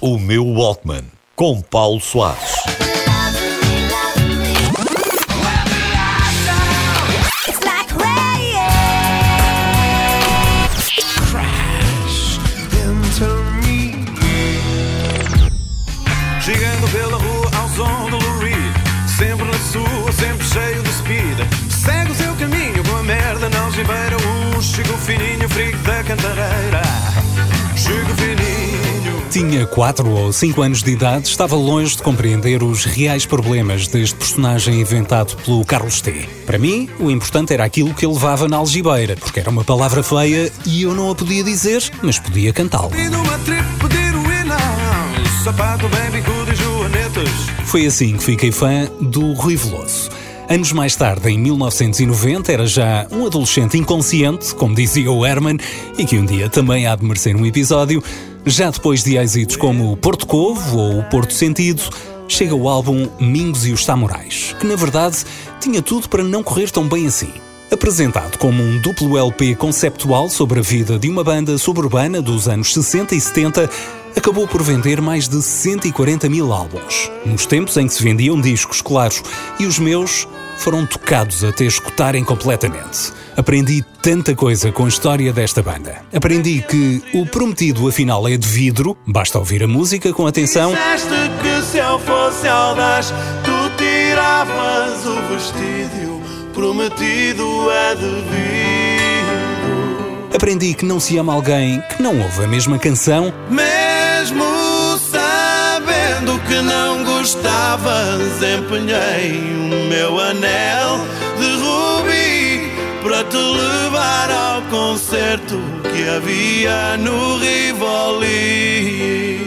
O meu Walkman, com Paulo Soares. Chegando pela rua ao som do Lou Reed Sempre na sua, sempre cheio de speed Segue o seu caminho com a merda na algibeira Um chico fininho, frigo da cantareira Tinha 4 ou 5 anos de idade, estava longe de compreender os reais problemas deste personagem inventado pelo Carlos T. Para mim, o importante era aquilo que ele levava na algibeira, porque era uma palavra feia e eu não a podia dizer, mas podia cantá-la. Foi assim que fiquei fã do Rui Veloso. Anos mais tarde, em 1990, era já um adolescente inconsciente, como dizia o Herman, e que um dia também há de merecer um episódio. Já depois de êxitos como Porto Covo ou Porto Sentido, chega o álbum Mingos e os Samurais, que na verdade tinha tudo para não correr tão bem assim. Apresentado como um duplo LP conceptual sobre a vida de uma banda suburbana dos anos 60 e 70, acabou por vender mais de 140 mil álbuns. Nos tempos em que se vendiam discos, claro, e os meus foram tocados até escutarem completamente. Aprendi tanta coisa com a história desta banda. Aprendi que o prometido afinal é de vidro, basta ouvir a música com atenção. Que se eu fosse audaz Tu tiravas o Prometido é de vidro Aprendi que não se ama alguém que não ouve a mesma canção. Gostavas Empenhei o meu anel de rubi Para te levar ao concerto que havia no Rivoli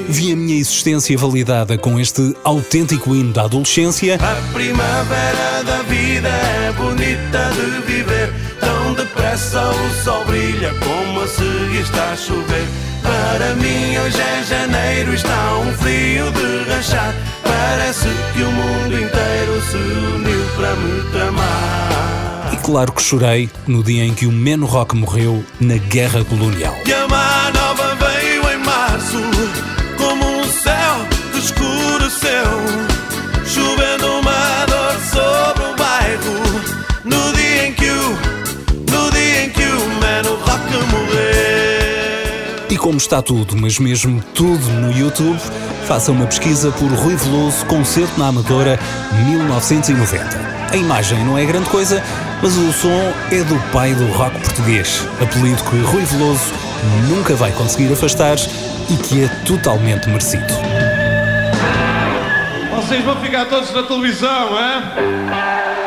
Vi a minha existência validada com este autêntico hino da adolescência. A primavera da vida é bonita de viver. Tão depressa o sol brilha como a seguir está a chover. Para mim hoje é janeiro, está um frio de rachar. Parece que o mundo inteiro se uniu para me tramar. E claro que chorei no dia em que o Meno Rock morreu na Guerra Colonial. E a má nova veio em março, como um céu que escureceu, como está tudo, mas mesmo tudo no YouTube, faça uma pesquisa por Rui Veloso Concerto na Amadora 1990. A imagem não é grande coisa, mas o som é do pai do rock português, apelido que Rui Veloso nunca vai conseguir afastar e que é totalmente merecido. Vocês vão ficar todos na televisão, hein?